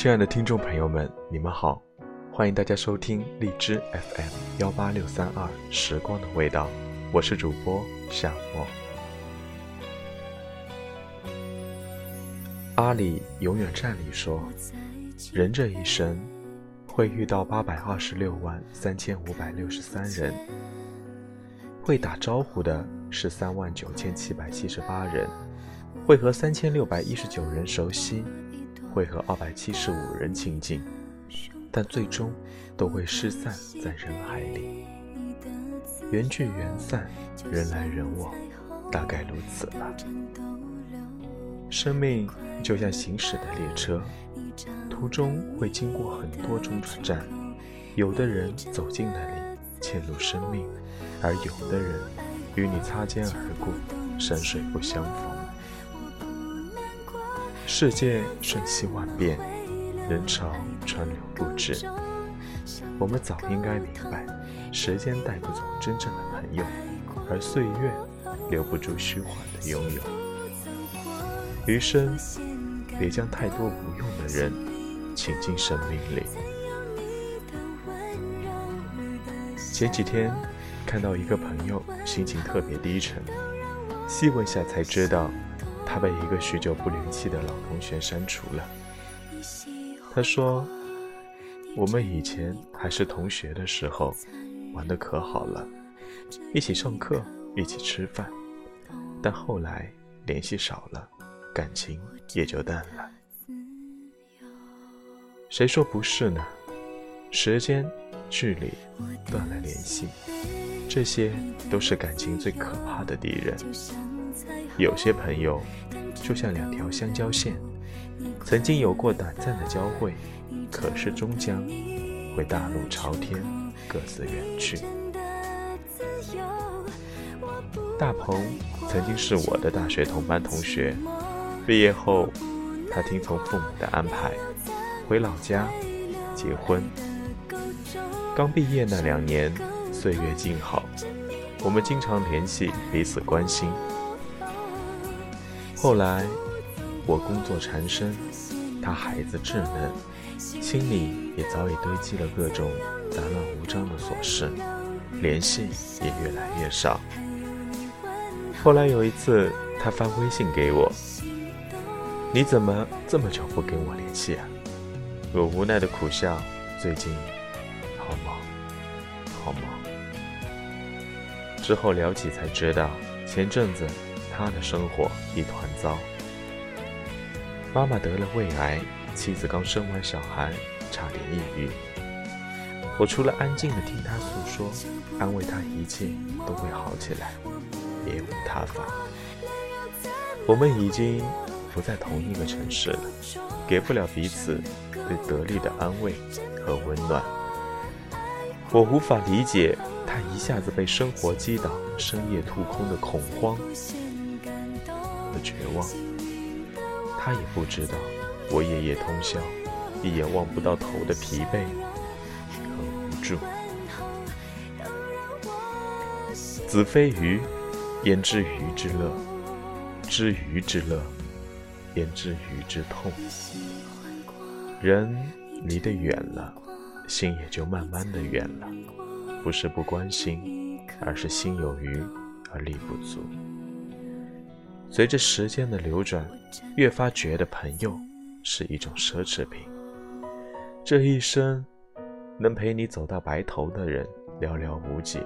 亲爱的听众朋友们，你们好，欢迎大家收听荔枝 FM 幺八六三二《时光的味道》，我是主播夏沫。阿里永远站里说，人这一生会遇到八百二十六万三千五百六十三人，会打招呼的是三万九千七百七十八人，会和三千六百一十九人熟悉。会和二百七十五人亲近，但最终都会失散在人海里。缘聚缘散，人来人往，大概如此吧。生命就像行驶的列车，途中会经过很多中转站。有的人走进了你，嵌入生命；而有的人与你擦肩而过，山水不相逢。世界瞬息万变，人潮川流不止。我们早应该明白，时间带不走真正的朋友，而岁月留不住虚幻的拥有。余生，别将太多无用的人请进生命里。前几天看到一个朋友心情特别低沉，细问下才知道。他被一个许久不联系的老同学删除了。他说：“我们以前还是同学的时候，玩的可好了，一起上课，一起吃饭。但后来联系少了，感情也就淡了。谁说不是呢？时间、距离、断了联系，这些都是感情最可怕的敌人。”有些朋友就像两条相交线，曾经有过短暂的交汇，可是终将会大路朝天，各自远去。大鹏曾经是我的大学同班同学，毕业后他听从父母的安排，回老家结婚。刚毕业那两年，岁月静好，我们经常联系，彼此关心。后来，我工作缠身，他孩子稚嫩，心里也早已堆积了各种杂乱无章的琐事，联系也越来越少。后来有一次，他发微信给我：“你怎么这么久不跟我联系啊？”我无奈的苦笑：“最近好忙，好忙。”之后聊起才知道，前阵子。他的生活一团糟，妈妈得了胃癌，妻子刚生完小孩，差点抑郁。我除了安静的听他诉说，安慰他一切都会好起来，别无他法。我们已经不在同一个城市了，给不了彼此对得力的安慰和温暖。我无法理解他一下子被生活击倒，深夜吐空的恐慌。和绝望，他也不知道我夜夜通宵、一眼望不到头的疲惫和无助。子非鱼，焉知鱼之乐？知鱼之乐，焉知鱼之痛？人离得远了，心也就慢慢的远了。不是不关心，而是心有余而力不足。随着时间的流转，越发觉得朋友是一种奢侈品。这一生能陪你走到白头的人寥寥无几，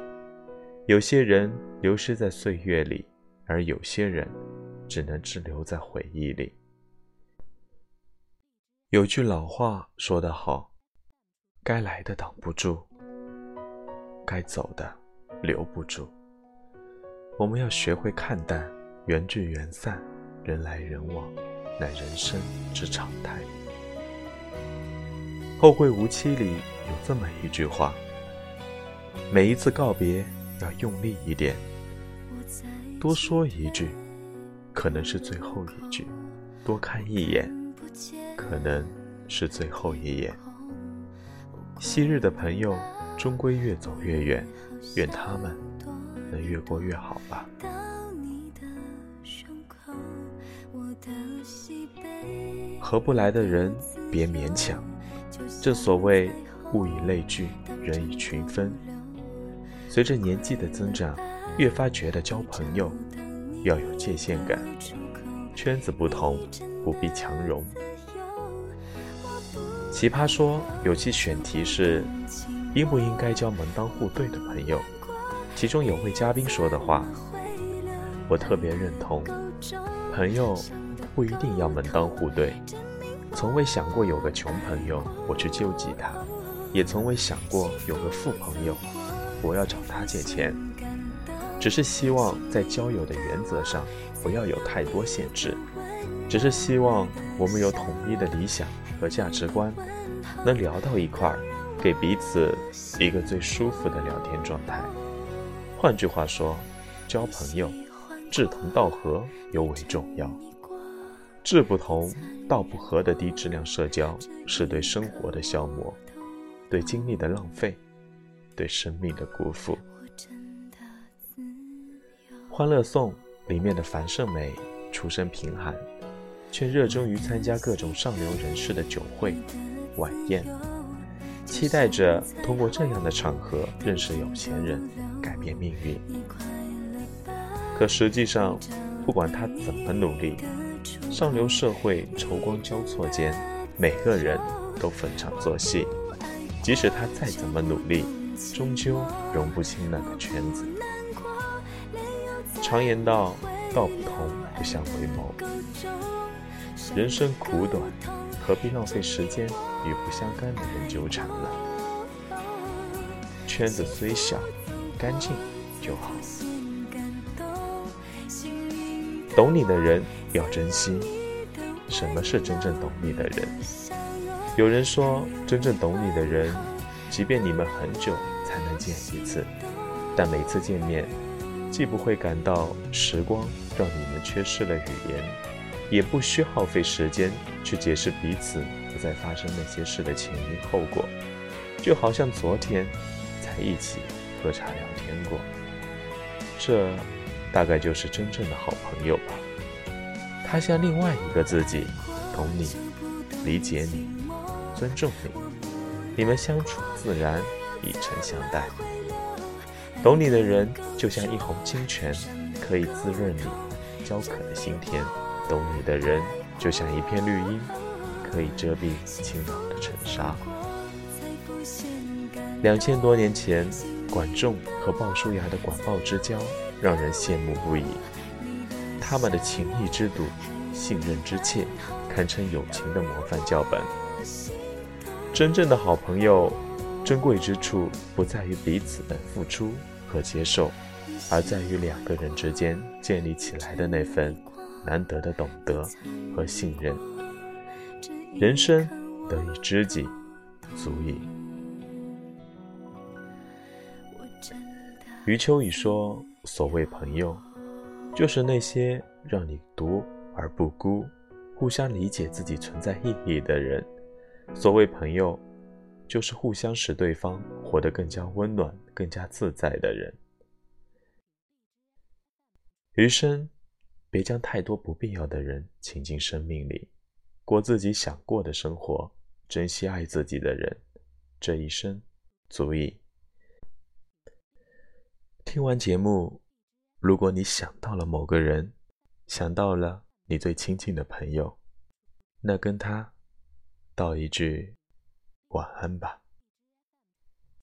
有些人流失在岁月里，而有些人只能滞留在回忆里。有句老话说得好：“该来的挡不住，该走的留不住。”我们要学会看淡。缘聚缘散，人来人往，乃人生之常态。《后会无期》里有这么一句话：每一次告别要用力一点，多说一句，可能是最后一句；多看一眼，可能是最后一眼。昔日的朋友，终归越走越远，愿他们能越过越好吧。合不来的人别勉强，正所谓物以类聚，人以群分。随着年纪的增长，越发觉得交朋友要有界限感，圈子不同，不必强融。奇葩说有期选题是应不应该交门当户对的朋友，其中有位嘉宾说的话，我特别认同。朋友不一定要门当户对，从未想过有个穷朋友我去救济他，也从未想过有个富朋友我要找他借钱，只是希望在交友的原则上不要有太多限制，只是希望我们有统一的理想。和价值观能聊到一块儿，给彼此一个最舒服的聊天状态。换句话说，交朋友，志同道合尤为重要。志不同道不合的低质量社交，是对生活的消磨，对精力的浪费，对生命的辜负。《欢乐颂》里面的樊胜美出身贫寒。却热衷于参加各种上流人士的酒会、晚宴，期待着通过这样的场合认识有钱人，改变命运。可实际上，不管他怎么努力，上流社会愁光交错间，每个人都逢场作戏。即使他再怎么努力，终究融不进那个圈子。常言道：“道不同，不相为谋。”人生苦短，何必浪费时间与不相干的人纠缠呢？圈子虽小，干净就好。懂你的人要珍惜。什么是真正懂你的人？有人说，真正懂你的人，即便你们很久才能见一次，但每次见面，既不会感到时光让你们缺失了语言。也不需耗费时间去解释彼此不再发生那些事的前因后果，就好像昨天才一起喝茶聊天过。这大概就是真正的好朋友吧。他像另外一个自己，懂你，理解你，尊重你，你们相处自然，以诚相待。懂你的人就像一泓清泉，可以滋润你焦渴的心田。懂你的人，就像一片绿荫，可以遮蔽晴朗的尘沙。两千多年前，管仲和鲍叔牙的管鲍之交，让人羡慕不已。他们的情谊之笃，信任之切，堪称友情的模范教本。真正的好朋友，珍贵之处不在于彼此的付出和接受，而在于两个人之间建立起来的那份。难得的懂得和信任，人生得一知己足矣。余秋雨说：“所谓朋友，就是那些让你独而不孤，互相理解自己存在意义的人。所谓朋友，就是互相使对方活得更加温暖、更加自在的人。余生。”别将太多不必要的人请进生命里，过自己想过的生活，珍惜爱自己的人，这一生足矣。听完节目，如果你想到了某个人，想到了你最亲近的朋友，那跟他道一句晚安吧。